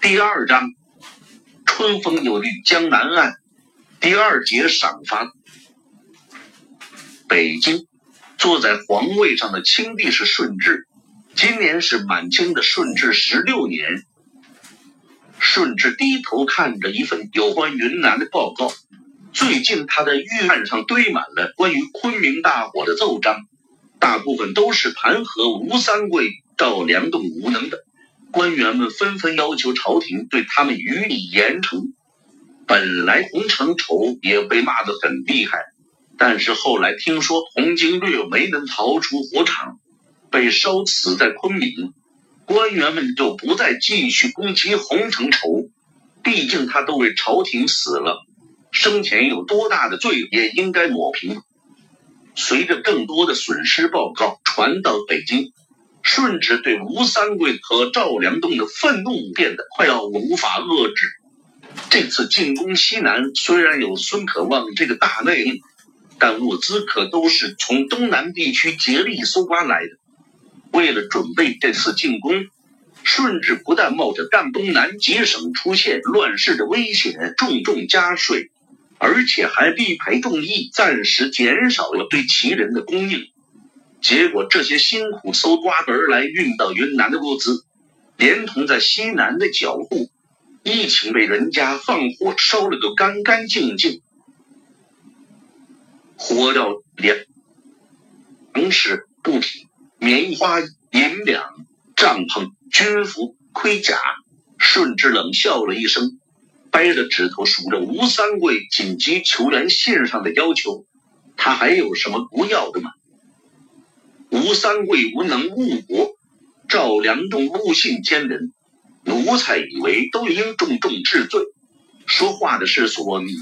第二章，春风有绿江南岸。第二节赏罚。北京，坐在皇位上的清帝是顺治，今年是满清的顺治十六年。顺治低头看着一份有关云南的报告。最近他的预案上堆满了关于昆明大火的奏章，大部分都是弹劾吴三桂、赵良栋无能的。官员们纷纷要求朝廷对他们予以严惩。本来洪承畴也被骂得很厉害，但是后来听说洪经略没能逃出火场，被烧死在昆明，官员们就不再继续攻击洪承畴。毕竟他都为朝廷死了，生前有多大的罪也应该抹平。随着更多的损失报告传到北京。顺治对吴三桂和赵良栋的愤怒变得快要无法遏制。这次进攻西南虽然有孙可望这个大内应，但物资可都是从东南地区竭力搜刮来的。为了准备这次进攻，顺治不但冒着让东南几省出现乱世的危险，重重加税，而且还力排众议，暂时减少了对旗人的供应。结果，这些辛苦搜刮而来、运到云南的物资，连同在西南的脚户，一起被人家放火烧了个干干净净。火药连粮食、布匹、棉花、银两、帐篷、军服、盔甲。顺治冷笑了一声，掰着指头数着吴三桂紧急求援信上的要求。他还有什么不要的吗？吴三桂无能误国，赵良栋误信奸人，奴才以为都应重重治罪。说话的是索尼，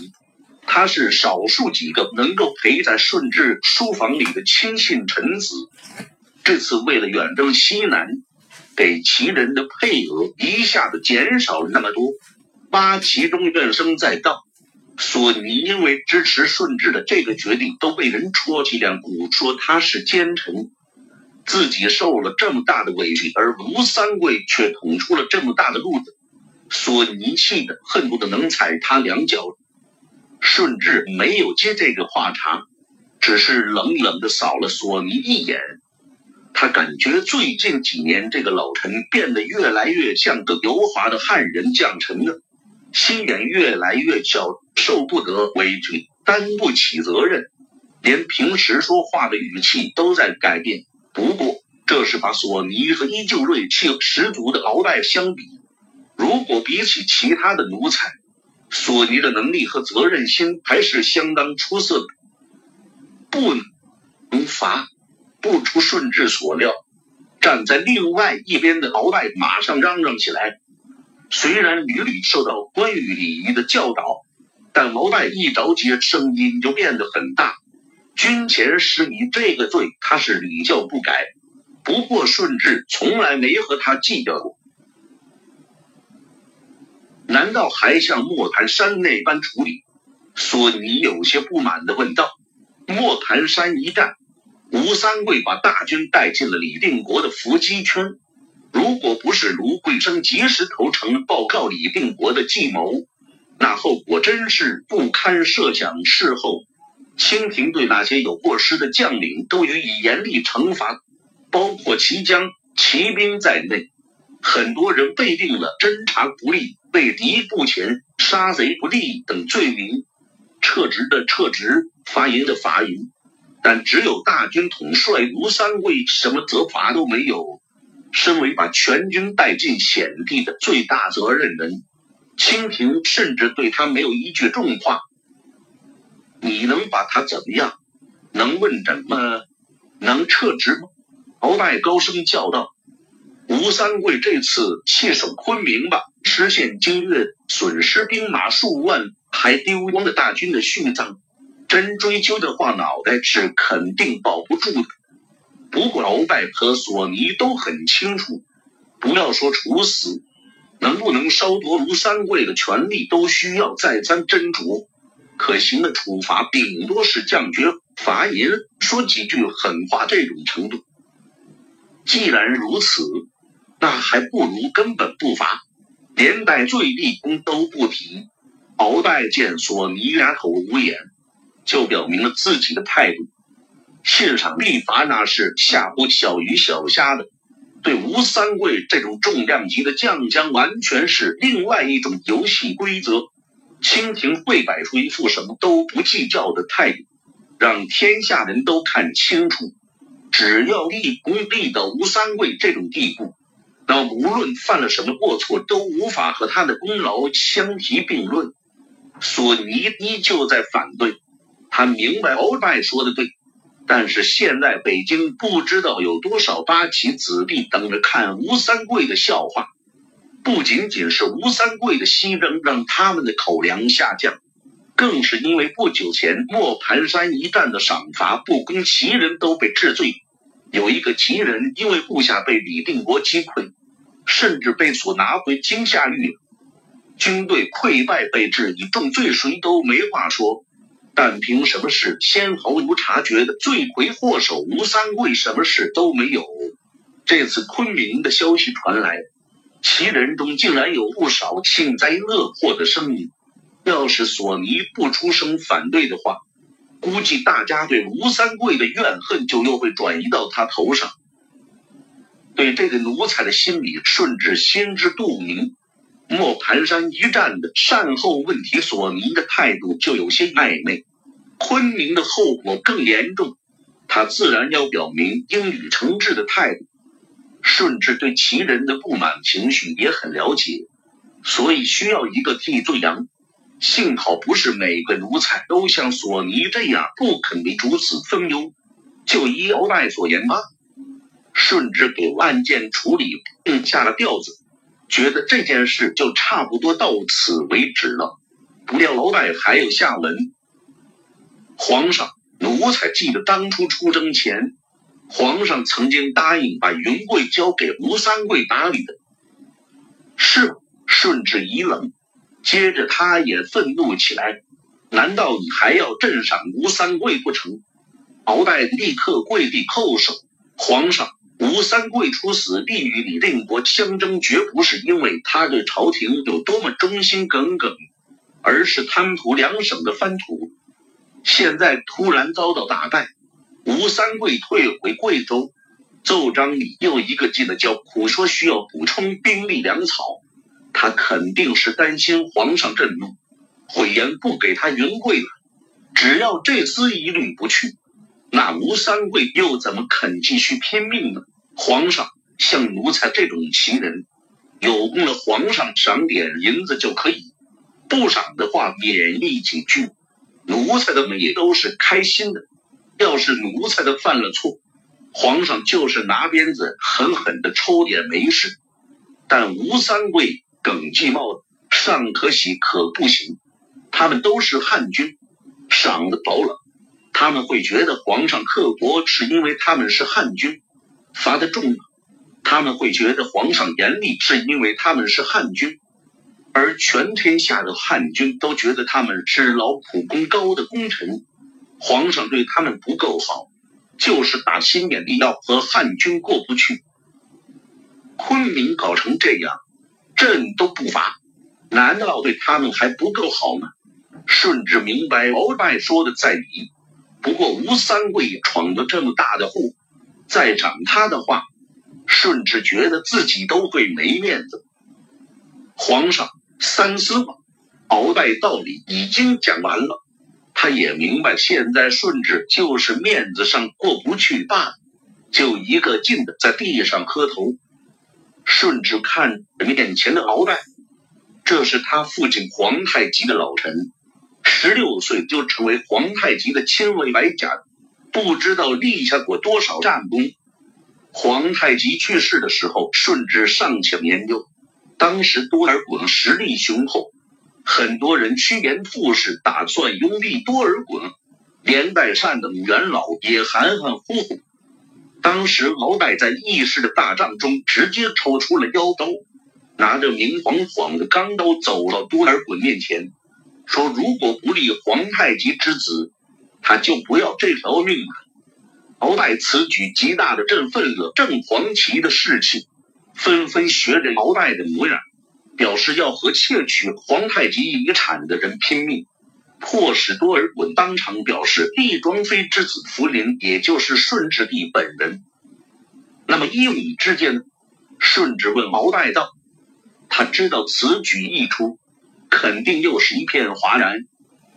他是少数几个能够陪在顺治书房里的亲信臣子。这次为了远征西南，给齐人的配额一下子减少了那么多。八旗中怨声载道，索尼因为支持顺治的这个决定，都被人戳脊梁骨，说他是奸臣。自己受了这么大的委屈，而吴三桂却捅出了这么大的路子，索尼气的恨不得能踩他两脚。顺治没有接这个话茬，只是冷冷的扫了索尼一眼。他感觉最近几年这个老臣变得越来越像个油滑的汉人将臣了，心眼越来越小，受不得委屈，担不起责任，连平时说话的语气都在改变。不过，这是把索尼和依旧锐气十足的鳌拜相比。如果比起其他的奴才，索尼的能力和责任心还是相当出色的。不能罚，不出顺治所料，站在另外一边的鳌拜马上嚷嚷起来。虽然屡屡受到关于礼仪的教导，但鳌拜一着急，声音就变得很大。军前失礼这个罪，他是屡教不改。不过顺治从来没和他计较过。难道还像莫盘山那般处理？索尼有些不满的问道。莫盘山一战，吴三桂把大军带进了李定国的伏击圈。如果不是卢桂生及时投诚报告李定国的计谋，那后果真是不堪设想。事后。清廷对那些有过失的将领都予以严厉惩罚，包括齐将、骑兵在内。很多人被定了侦察不力、为敌不前、杀贼不利等罪名，撤职的撤职，罚银的罚银。但只有大军统帅卢三桂什么责罚都没有。身为把全军带进险地的最大责任人，清廷甚至对他没有一句重话。你能把他怎么样？能问斩吗？能撤职吗？鳌拜高声叫道：“吴三桂这次弃守昆明吧，失陷经略，损失兵马数万，还丢光了大军的殉葬。真追究的话，脑袋是肯定保不住的。不过鳌拜和索尼都很清楚，不要说处死，能不能烧夺吴三桂的权力，都需要再三斟酌。”可行的处罚顶多是降爵、罚银，说几句狠话这种程度。既然如此，那还不如根本不罚，连带罪立功都不提。鳌拜见索尼哑口无言，就表明了自己的态度。信上立罚那是吓唬小鱼小虾的，对吴三桂这种重量级的将将，完全是另外一种游戏规则。清廷会摆出一副什么都不计较的态度，让天下人都看清楚，只要立功立到吴三桂这种地步，那无论犯了什么过错，都无法和他的功劳相提并论。索尼依旧在反对，他明白鳌拜说的对，但是现在北京不知道有多少八旗子弟等着看吴三桂的笑话。不仅仅是吴三桂的牺牲让他们的口粮下降，更是因为不久前磨盘山一战的赏罚不公，旗人都被治罪。有一个旗人因为部下被李定国击溃，甚至被所拿回京下狱。军队溃败被治以重罪，谁都没话说。但凭什么事先毫无察觉的罪魁祸首吴三桂什么事都没有？这次昆明的消息传来，其人中竟然有不少幸灾乐祸的声音。要是索尼不出声反对的话，估计大家对吴三桂的怨恨就又会转移到他头上。对这个奴才的心理，顺治心知肚明。莫盘山一战的善后问题，索尼的态度就有些暧昧。昆明的后果更严重，他自然要表明应予惩治的态度。顺治对其人的不满情绪也很了解，所以需要一个替罪羊。幸好不是每个奴才都像索尼这样不肯为主子分忧。就依鳌拜所言吗？顺治给案件处理定下了调子。觉得这件事就差不多到此为止了，不料鳌拜还有下文。皇上，奴才记得当初出征前，皇上曾经答应把云贵交给吴三桂打理的。是。顺治一愣，接着他也愤怒起来。难道你还要镇赏吴三桂不成？鳌拜立刻跪地叩首，皇上。吴三桂出死地与李定国相争，绝不是因为他对朝廷有多么忠心耿耿，而是贪图两省的藩土。现在突然遭到打败，吴三桂退回贵州，奏章里又一个劲的叫苦，说需要补充兵力粮草。他肯定是担心皇上震怒，讳言不给他云贵了。只要这厮一律不去。那吴三桂又怎么肯继续拼命呢？皇上，像奴才这种奇人，有功了皇上赏点银子就可以，不赏的话免役几句。奴才的们也都是开心的。要是奴才的犯了错，皇上就是拿鞭子狠狠的抽也没事。但吴三桂耿继茂尚可喜可不行，他们都是汉军，赏的薄了。他们会觉得皇上刻薄，是因为他们是汉军；罚的重，他们会觉得皇上严厉，是因为他们是汉军。而全天下的汉军都觉得他们是劳苦功高的功臣，皇上对他们不够好，就是打心眼里要和汉军过不去。昆明搞成这样，朕都不罚，难道对他们还不够好吗？顺治明白鳌拜说的在理。不过吴三桂闯了这么大的祸，再长他的话，顺治觉得自己都会没面子。皇上三思吧，鳌拜道理已经讲完了，他也明白现在顺治就是面子上过不去罢了，就一个劲的在地上磕头。顺治看着面前的鳌拜，这是他父亲皇太极的老臣。十六岁就成为皇太极的亲卫白甲，不知道立下过多少战功。皇太极去世的时候，顺治尚且年幼，当时多尔衮实力雄厚，很多人趋炎附势，打算拥立多尔衮。连代善等元老也含含糊糊。当时鳌拜在义士的大帐中，直接抽出了腰刀，拿着明晃晃的钢刀走到多尔衮面前。说：“如果不立皇太极之子，他就不要这条命了。”鳌拜此举极大的振奋了正黄旗的士气，纷纷学着鳌拜的模样，表示要和窃取皇太极遗产的人拼命。迫使多尔衮当场表示，帝庄妃之子福临，也就是顺治帝本人。那么依你之见？顺治问鳌拜道：“他知道此举一出，肯定又是一片哗然，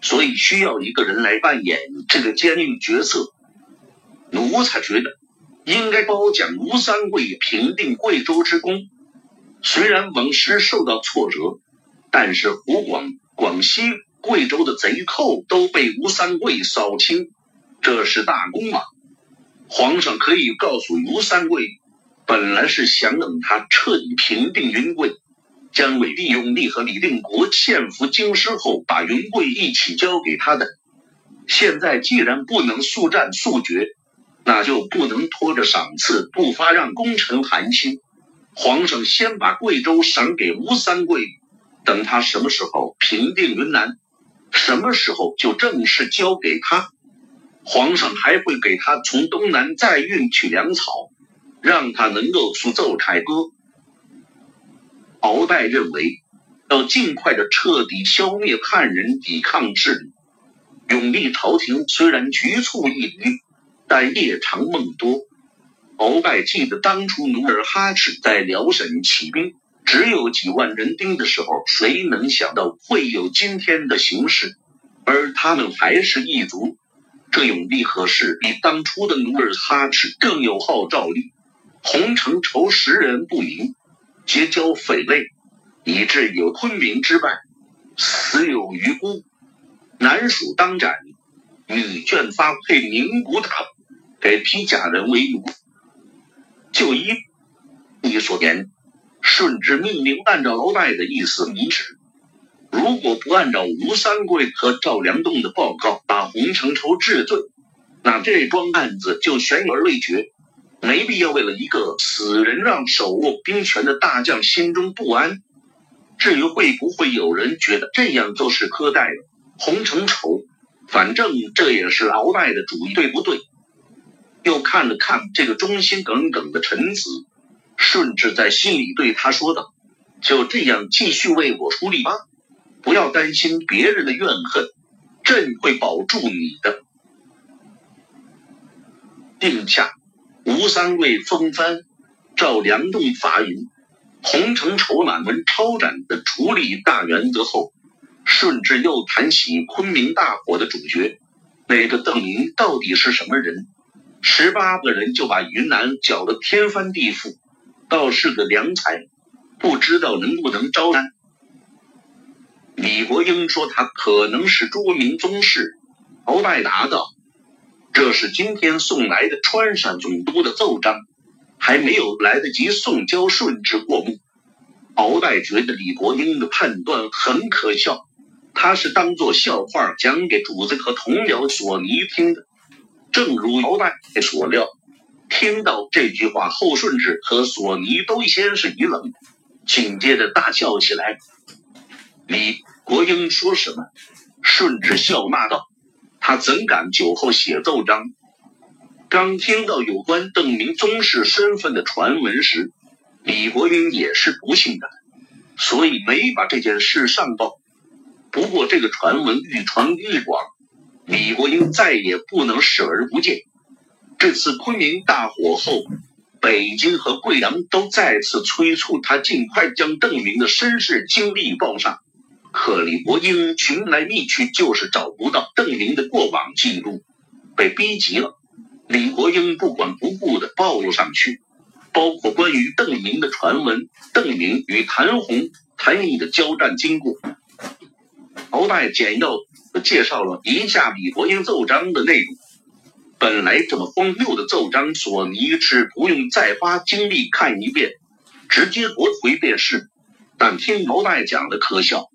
所以需要一个人来扮演这个奸佞角色。奴才觉得应该褒奖吴三桂平定贵州之功。虽然王师受到挫折，但是湖广、广西。”贵州的贼寇都被吴三桂扫清，这是大功嘛？皇上可以告诉吴三桂，本来是想等他彻底平定云贵，姜维利用利和李定国献俘京师后，把云贵一起交给他的。现在既然不能速战速决，那就不能拖着赏赐不发，让功臣寒心。皇上先把贵州赏给吴三桂，等他什么时候平定云南？什么时候就正式交给他？皇上还会给他从东南再运取粮草，让他能够速奏凯歌。鳌拜认为，要尽快的彻底消灭汉人抵抗势力。永历朝廷虽然局促一隅，但夜长梦多。鳌拜记得当初努尔哈赤在辽沈起兵。只有几万人丁的时候，谁能想到会有今天的形势？而他们还是一族，这永历何时比当初的努尔哈赤更有号召力？洪承畴识人不明，结交匪类，以致有昆明之败，死有余辜。男属当斩，女眷发配宁古塔，给披甲人为奴。就依你所言。顺治命令按照鳌拜的意思拟旨，如果不按照吴三桂和赵良栋的报告把洪承畴治罪，那这桩案子就悬而未决，没必要为了一个死人让手握兵权的大将心中不安。至于会不会有人觉得这样就是苛待了洪承畴，反正这也是鳌拜的主意，对不对？又看了看这个忠心耿耿的臣子。顺治在心里对他说道：“就这样继续为我出力吧，不要担心别人的怨恨，朕会保住你的。”定下，吴三桂风帆，赵良栋伐云，洪承畴满文抄斩的处理大原则后，顺治又谈起昆明大火的主角，那个邓明到底是什么人？十八个人就把云南搅得天翻地覆。倒是个良才，不知道能不能招安。李国英说他可能是朱明宗室。鳌拜答道：“这是今天送来的川陕总督的奏章，还没有来得及送交顺治过目。”鳌拜觉得李国英的判断很可笑，他是当做笑话讲给主子和同僚索尼听的。正如鳌拜所料。听到这句话后，顺治和索尼都先是一愣，紧接着大笑起来。李国英说什么？顺治笑骂道：“他怎敢酒后写奏章？”刚听到有关邓明宗室身份的传闻时，李国英也是不信的，所以没把这件事上报。不过这个传闻愈传愈广，李国英再也不能视而不见。这次昆明大火后，北京和贵阳都再次催促他尽快将邓明的身世经历报上。可李国英寻来觅去，就是找不到邓明的过往记录，被逼急了。李国英不管不顾的暴露上去，包括关于邓明的传闻，邓明与谭红、谭毅的交战经过。鳌拜简要介绍了一下李国英奏章的内容。本来这么荒谬的奏章，索尼是不用再花精力看一遍，直接驳回便是。但听毛拜讲的可笑，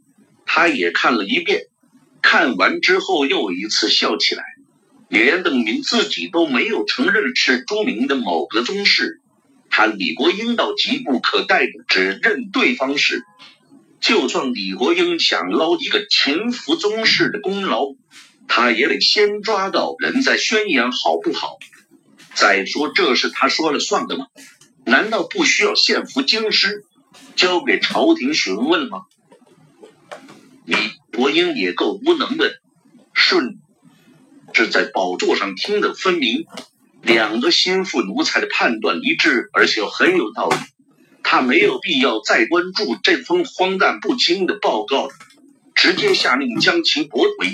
他也看了一遍，看完之后又一次笑起来。连邓明自己都没有承认是朱明的某个宗室，他李国英倒急不可待的只认对方是。就算李国英想捞一个秦福宗室的功劳。他也得先抓到人再宣扬，好不好？再说，这是他说了算的吗？难道不需要献俘京师，交给朝廷询问吗？李国英也够无能的，顺治在宝座上听得分明，两个心腹奴才的判断一致，而且很有道理。他没有必要再关注这封荒诞不经的报告，直接下令将其驳回，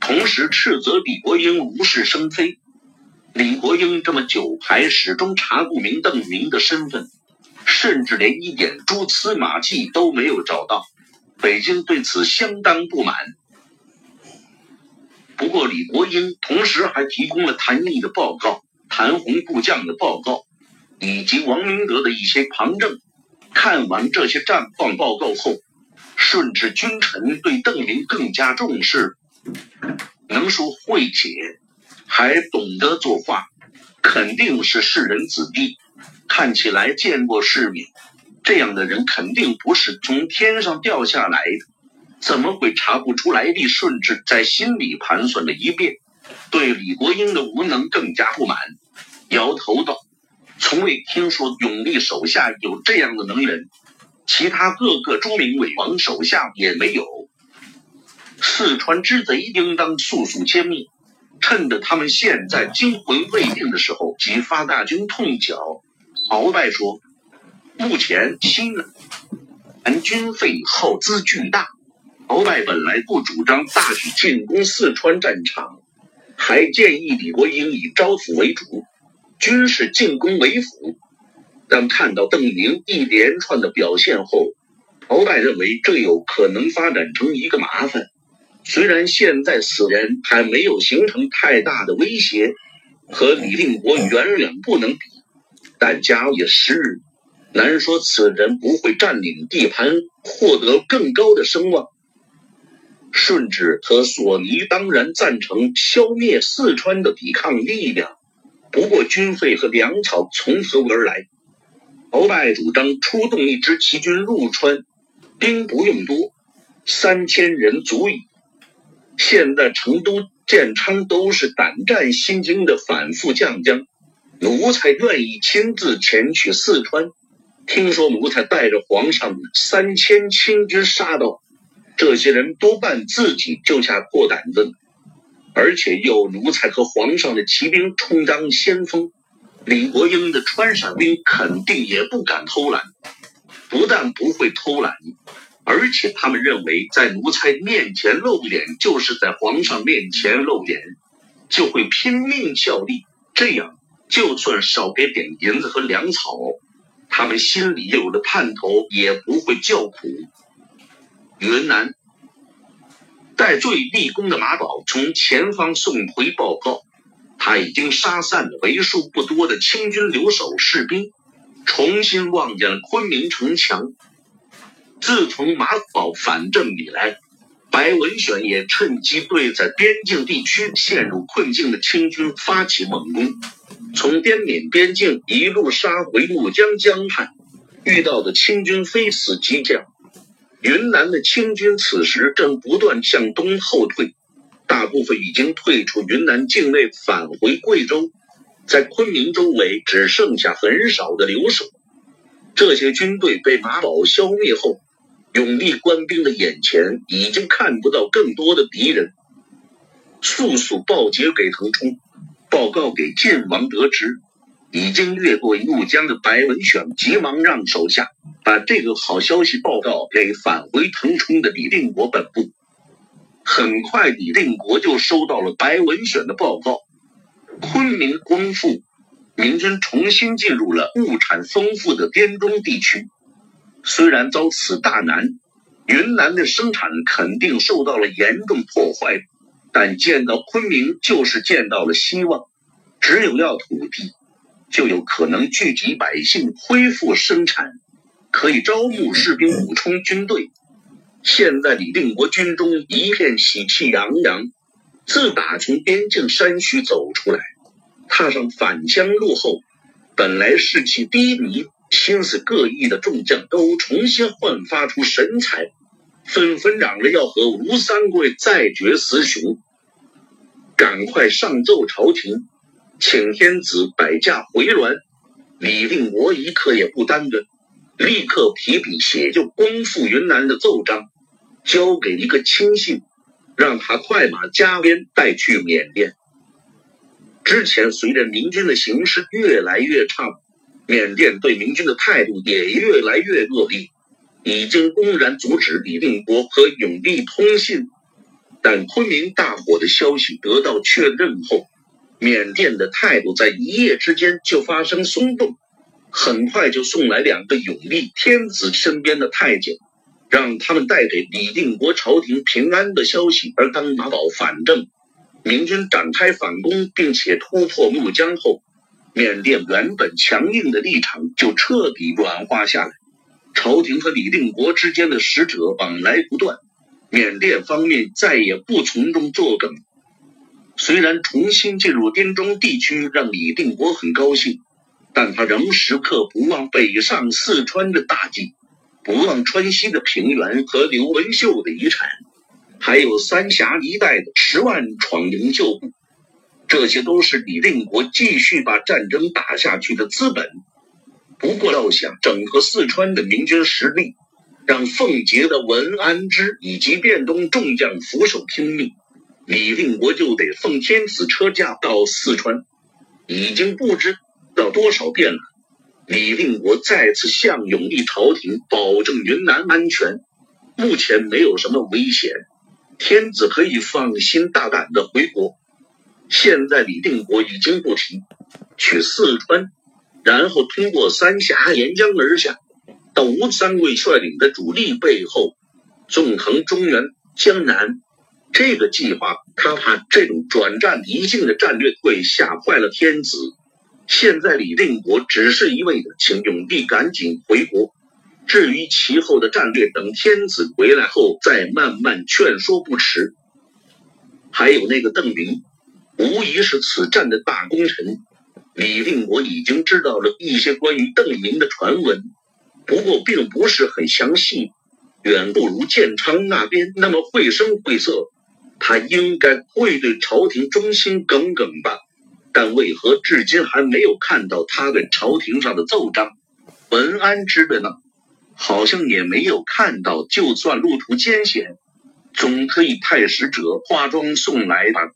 同时斥责李国英无事生非。李国英这么久还始终查不明邓明的身份，甚至连一点蛛丝马迹都没有找到。北京对此相当不满。不过，李国英同时还提供了谭毅的报告、谭红部将的报告，以及王明德的一些旁证。看完这些战况报告后，顺治君臣对邓林更加重视，能说会写。还懂得作画，肯定是士人子弟，看起来见过世面。这样的人肯定不是从天上掉下来的，怎么会查不出来历？顺治在心里盘算了一遍，对李国英的无能更加不满，摇头道：“从未听说永历手下有这样的能人，其他各个朱明伪王手下也没有。四川之贼应当速速歼灭。”趁着他们现在惊魂未定的时候，即发大军痛剿。鳌拜说：“目前西南军费耗资巨大，鳌拜本来不主张大举进攻四川战场，还建议李国英以招抚为主，军事进攻为辅。但看到邓明一连串的表现后，鳌拜认为这有可能发展成一个麻烦。”虽然现在此人还没有形成太大的威胁，和李定国远远不能比，但假以时日，难说此人不会占领地盘，获得更高的声望。顺治和索尼当然赞成消灭四川的抵抗力量，不过军费和粮草从何而来？鳌拜主张出动一支骑军入川，兵不用多，三千人足矣。现在成都、建昌都是胆战心惊的反复将将，奴才愿意亲自前去四川。听说奴才带着皇上三千清军杀到，这些人多半自己就下破胆子，而且有奴才和皇上的骑兵充当先锋，李国英的川陕兵肯定也不敢偷懒，不但不会偷懒。而且他们认为，在奴才面前露脸，就是在皇上面前露脸，就会拼命效力。这样，就算少给点银子和粮草，他们心里有了盼头，也不会叫苦。云南戴罪立功的马宝从前方送回报告，他已经杀散了为数不多的清军留守士兵，重新望见了昆明城墙。自从马宝反正以来，白文选也趁机对在边境地区陷入困境的清军发起猛攻，从滇缅边境一路杀回怒江江畔，遇到的清军非死即降。云南的清军此时正不断向东后退，大部分已经退出云南境内，返回贵州，在昆明周围只剩下很少的留守。这些军队被马宝消灭后。永历官兵的眼前已经看不到更多的敌人，速速报捷给腾冲，报告给晋王得知，已经越过怒江的白文选急忙让手下把这个好消息报告给返回腾冲的李定国本部。很快，李定国就收到了白文选的报告，昆明光复，明军重新进入了物产丰富的滇中地区。虽然遭此大难，云南的生产肯定受到了严重破坏，但见到昆明就是见到了希望。只有要土地，就有可能聚集百姓，恢复生产，可以招募士兵，补充军队。现在李定国军中一片喜气洋洋。自打从边境山区走出来，踏上返乡路后，本来士气低迷。心思各异的众将都重新焕发出神采，纷纷嚷着要和吴三桂再决雌雄，赶快上奏朝廷，请天子摆驾回銮。李定国一刻也不耽搁，立刻提笔写就光复云南的奏章，交给一个亲信，让他快马加鞭带去缅甸。之前随着明军的形势越来越差，缅甸对明军的态度也越来越恶劣，已经公然阻止李定国和永历通信。但昆明大火的消息得到确认后，缅甸的态度在一夜之间就发生松动，很快就送来两个永历天子身边的太监，让他们带给李定国朝廷平安的消息。而当马宝反正，明军展开反攻，并且突破怒江后，缅甸原本强硬的立场就彻底软化下来。朝廷和李定国之间的使者往来不断，缅甸方面再也不从中作梗。虽然重新进入滇中地区让李定国很高兴，但他仍时刻不忘北上四川的大计，不忘川西的平原和刘文秀的遗产，还有三峡一带的十万闯营旧部，这些都是李定国继续把战争打下去的资本。不过，要想整合四川的明军实力，让奉节的文安之以及汴东众将俯首听命。李定国就得奉天子车驾到四川，已经不知道多少遍了。李定国再次向永历朝廷保证云南安全，目前没有什么危险，天子可以放心大胆的回国。现在李定国已经不提去四川，然后通过三峡沿江而下，到吴三桂率领的主力背后，纵横中原、江南。这个计划，他怕这种转战离境的战略会吓坏了天子。现在李定国只是一味的请永帝赶紧回国，至于其后的战略，等天子回来后再慢慢劝说不迟。还有那个邓明，无疑是此战的大功臣。李定国已经知道了一些关于邓明的传闻，不过并不是很详细，远不如建昌那边那么绘声绘色。他应该会对朝廷忠心耿耿吧？但为何至今还没有看到他在朝廷上的奏章？文安之的呢？好像也没有看到。就算路途艰险，总可以派使者化妆送来吧。